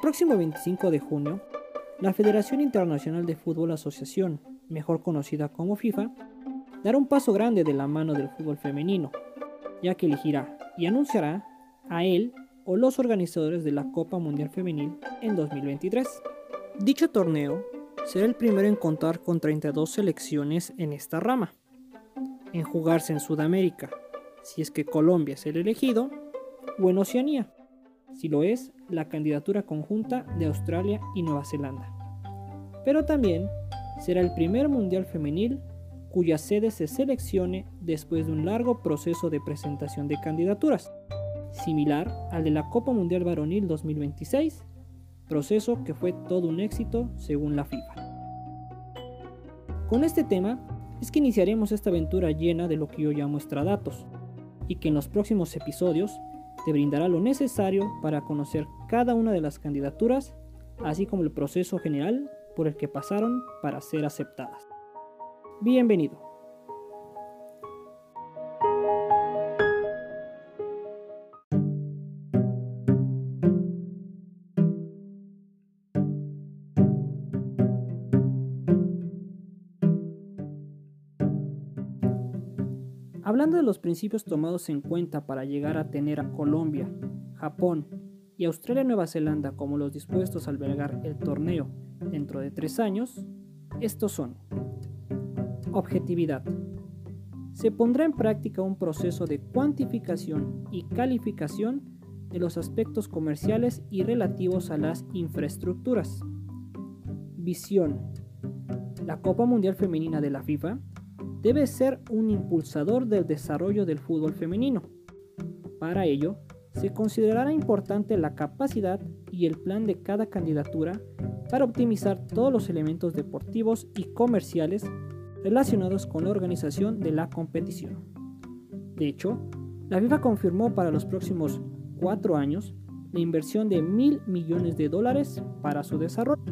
próximo 25 de junio, la Federación Internacional de Fútbol Asociación, mejor conocida como FIFA, dará un paso grande de la mano del fútbol femenino, ya que elegirá y anunciará a él o los organizadores de la Copa Mundial Femenil en 2023. Dicho torneo será el primero en contar con 32 selecciones en esta rama, en jugarse en Sudamérica, si es que Colombia es el elegido, o en Oceanía, si lo es la candidatura conjunta de Australia y Nueva Zelanda. Pero también será el primer Mundial Femenil cuya sede se seleccione después de un largo proceso de presentación de candidaturas, similar al de la Copa Mundial Varonil 2026, proceso que fue todo un éxito según la FIFA. Con este tema es que iniciaremos esta aventura llena de lo que yo llamo extradatos, y que en los próximos episodios te brindará lo necesario para conocer cada una de las candidaturas, así como el proceso general por el que pasaron para ser aceptadas. Bienvenido. Hablando de los principios tomados en cuenta para llegar a tener a Colombia, Japón y Australia y Nueva Zelanda como los dispuestos a albergar el torneo dentro de tres años, estos son Objetividad. Se pondrá en práctica un proceso de cuantificación y calificación de los aspectos comerciales y relativos a las infraestructuras. Visión. La Copa Mundial Femenina de la FIFA debe ser un impulsador del desarrollo del fútbol femenino. Para ello, se considerará importante la capacidad y el plan de cada candidatura para optimizar todos los elementos deportivos y comerciales relacionados con la organización de la competición. De hecho, la FIFA confirmó para los próximos cuatro años la inversión de mil millones de dólares para su desarrollo.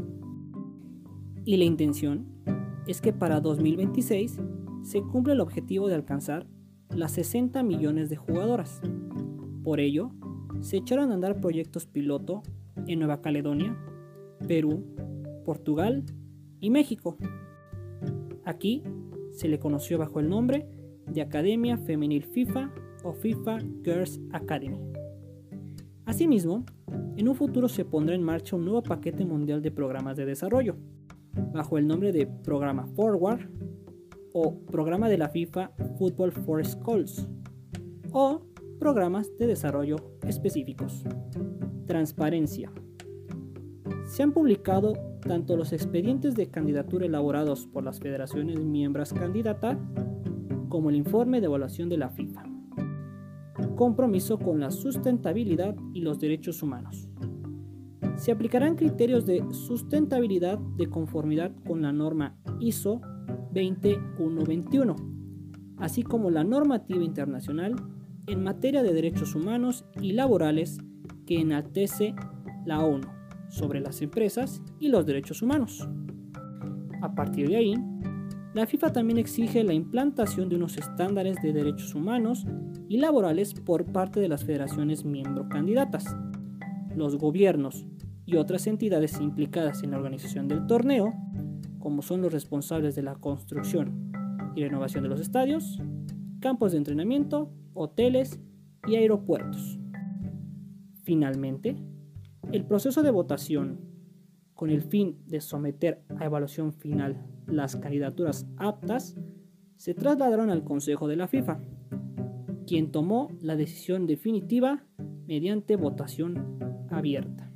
Y la intención es que para 2026 se cumple el objetivo de alcanzar las 60 millones de jugadoras. Por ello, se echaron a andar proyectos piloto en Nueva Caledonia, Perú, Portugal y México. Aquí se le conoció bajo el nombre de Academia Femenil FIFA o FIFA Girls Academy. Asimismo, en un futuro se pondrá en marcha un nuevo paquete mundial de programas de desarrollo, bajo el nombre de Programa Forward o programa de la FIFA Football for Schools o programas de desarrollo específicos. Transparencia. Se han publicado tanto los expedientes de candidatura elaborados por las federaciones miembros candidata como el informe de evaluación de la FIFA. Compromiso con la sustentabilidad y los derechos humanos. Se aplicarán criterios de sustentabilidad de conformidad con la norma ISO 2121, así como la normativa internacional en materia de derechos humanos y laborales que enaltece la ONU sobre las empresas y los derechos humanos. A partir de ahí, la FIFA también exige la implantación de unos estándares de derechos humanos y laborales por parte de las federaciones miembro candidatas, los gobiernos y otras entidades implicadas en la organización del torneo como son los responsables de la construcción y renovación de los estadios, campos de entrenamiento, hoteles y aeropuertos. Finalmente, el proceso de votación, con el fin de someter a evaluación final las candidaturas aptas, se trasladaron al Consejo de la FIFA, quien tomó la decisión definitiva mediante votación abierta.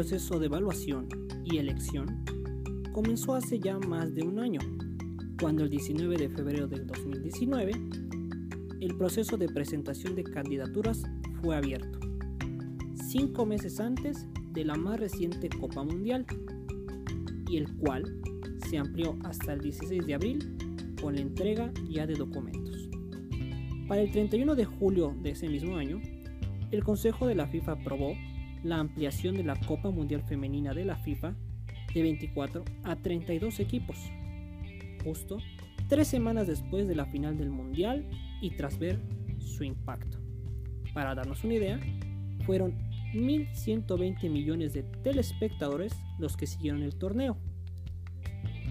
Proceso de evaluación y elección comenzó hace ya más de un año, cuando el 19 de febrero del 2019 el proceso de presentación de candidaturas fue abierto, cinco meses antes de la más reciente Copa Mundial, y el cual se amplió hasta el 16 de abril con la entrega ya de documentos. Para el 31 de julio de ese mismo año, el Consejo de la FIFA aprobó la ampliación de la Copa Mundial Femenina de la FIFA de 24 a 32 equipos, justo tres semanas después de la final del Mundial y tras ver su impacto. Para darnos una idea, fueron 1.120 millones de telespectadores los que siguieron el torneo.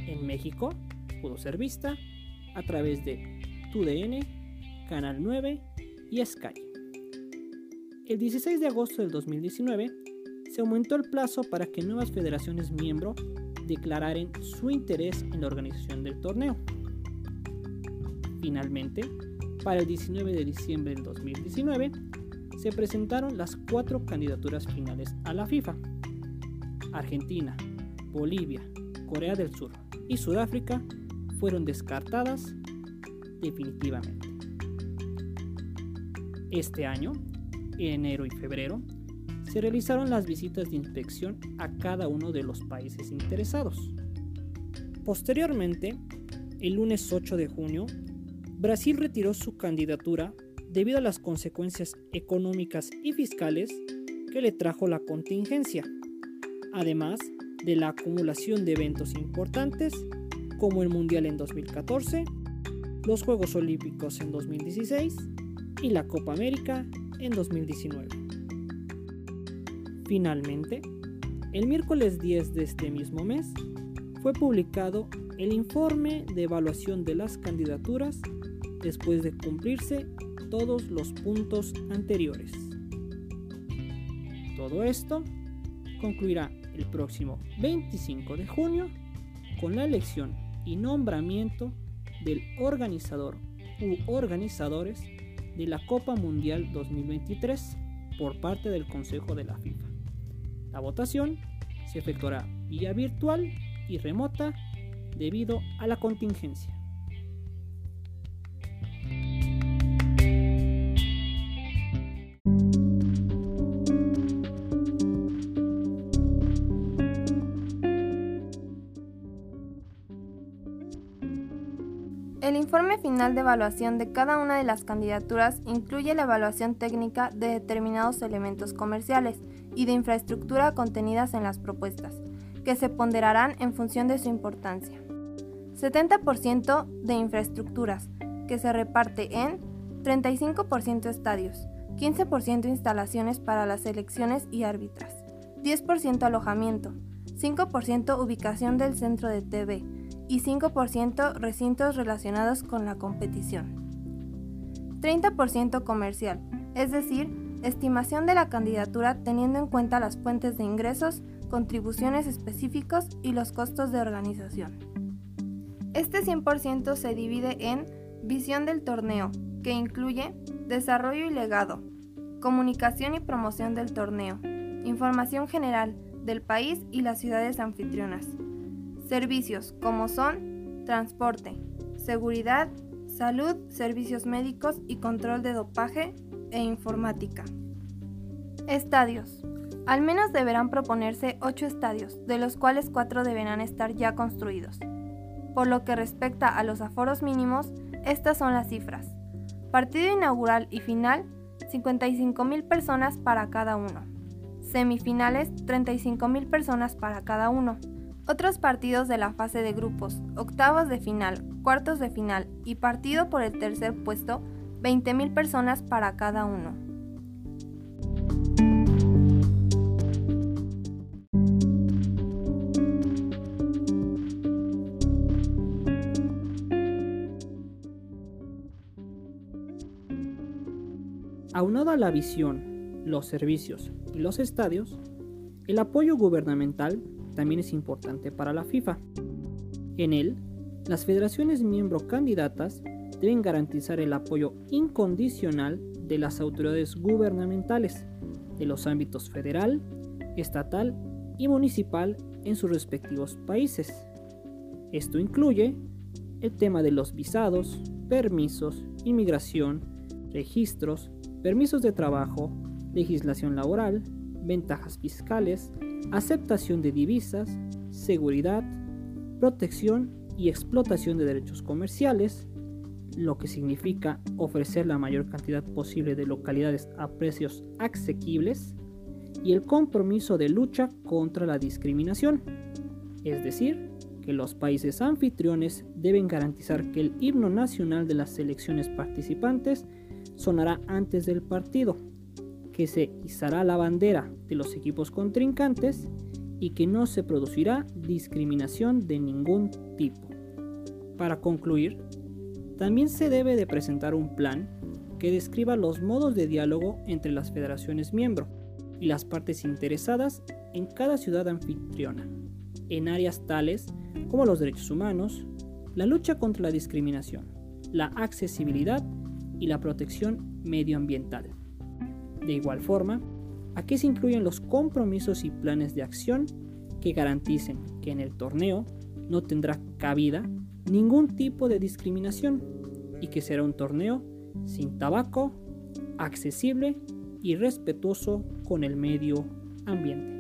En México pudo ser vista a través de TUDN, Canal 9 y Sky. El 16 de agosto del 2019 se aumentó el plazo para que nuevas federaciones miembro declararan su interés en la organización del torneo. Finalmente, para el 19 de diciembre del 2019, se presentaron las cuatro candidaturas finales a la FIFA. Argentina, Bolivia, Corea del Sur y Sudáfrica fueron descartadas definitivamente. Este año, enero y febrero, se realizaron las visitas de inspección a cada uno de los países interesados. Posteriormente, el lunes 8 de junio, Brasil retiró su candidatura debido a las consecuencias económicas y fiscales que le trajo la contingencia, además de la acumulación de eventos importantes como el Mundial en 2014, los Juegos Olímpicos en 2016 y la Copa América en 2019. Finalmente, el miércoles 10 de este mismo mes fue publicado el informe de evaluación de las candidaturas después de cumplirse todos los puntos anteriores. Todo esto concluirá el próximo 25 de junio con la elección y nombramiento del organizador u organizadores de la Copa Mundial 2023 por parte del Consejo de la FIFA. La votación se efectuará vía virtual y remota debido a la contingencia. Final de evaluación de cada una de las candidaturas incluye la evaluación técnica de determinados elementos comerciales y de infraestructura contenidas en las propuestas, que se ponderarán en función de su importancia. 70% de infraestructuras, que se reparte en 35% estadios, 15% instalaciones para las elecciones y árbitras, 10% alojamiento, 5% ubicación del centro de TV, y 5% recintos relacionados con la competición. 30% comercial, es decir, estimación de la candidatura teniendo en cuenta las fuentes de ingresos, contribuciones específicos y los costos de organización. Este 100% se divide en visión del torneo, que incluye desarrollo y legado, comunicación y promoción del torneo, información general del país y las ciudades anfitrionas, Servicios como son transporte, seguridad, salud, servicios médicos y control de dopaje e informática. Estadios. Al menos deberán proponerse 8 estadios, de los cuales 4 deberán estar ya construidos. Por lo que respecta a los aforos mínimos, estas son las cifras. Partido inaugural y final, 55.000 personas para cada uno. Semifinales, 35.000 personas para cada uno. Otros partidos de la fase de grupos, octavos de final, cuartos de final y partido por el tercer puesto, 20.000 personas para cada uno. Aunado a la visión, los servicios y los estadios, el apoyo gubernamental también es importante para la FIFA. En él, las federaciones miembro candidatas deben garantizar el apoyo incondicional de las autoridades gubernamentales de los ámbitos federal, estatal y municipal en sus respectivos países. Esto incluye el tema de los visados, permisos, inmigración, registros, permisos de trabajo, legislación laboral, ventajas fiscales, aceptación de divisas, seguridad, protección y explotación de derechos comerciales, lo que significa ofrecer la mayor cantidad posible de localidades a precios asequibles, y el compromiso de lucha contra la discriminación. Es decir, que los países anfitriones deben garantizar que el himno nacional de las selecciones participantes sonará antes del partido, que se izará la bandera de los equipos contrincantes y que no se producirá discriminación de ningún tipo. Para concluir, también se debe de presentar un plan que describa los modos de diálogo entre las federaciones miembro y las partes interesadas en cada ciudad anfitriona, en áreas tales como los derechos humanos, la lucha contra la discriminación, la accesibilidad y la protección medioambiental. De igual forma, aquí se incluyen los compromisos y planes de acción que garanticen que en el torneo no tendrá cabida ningún tipo de discriminación y que será un torneo sin tabaco, accesible y respetuoso con el medio ambiente.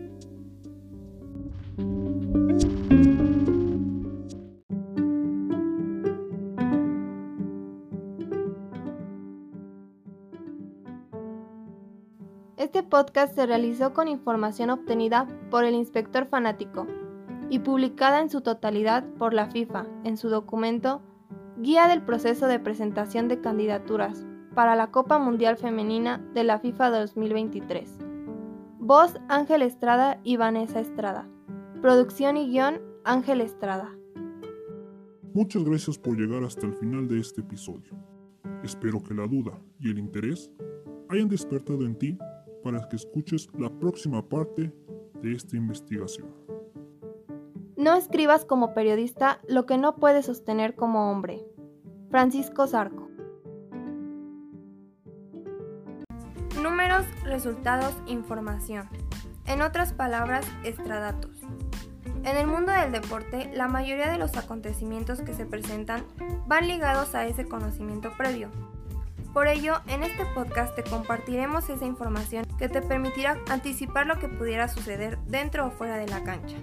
Podcast se realizó con información obtenida por el inspector fanático y publicada en su totalidad por la FIFA en su documento Guía del proceso de presentación de candidaturas para la Copa Mundial Femenina de la FIFA 2023. Voz Ángel Estrada y Vanessa Estrada. Producción y guion Ángel Estrada. Muchas gracias por llegar hasta el final de este episodio. Espero que la duda y el interés hayan despertado en ti para que escuches la próxima parte de esta investigación. No escribas como periodista lo que no puedes sostener como hombre. Francisco Zarco. Números, resultados, información. En otras palabras, extradatos. En el mundo del deporte, la mayoría de los acontecimientos que se presentan van ligados a ese conocimiento previo. Por ello, en este podcast te compartiremos esa información que te permitirá anticipar lo que pudiera suceder dentro o fuera de la cancha.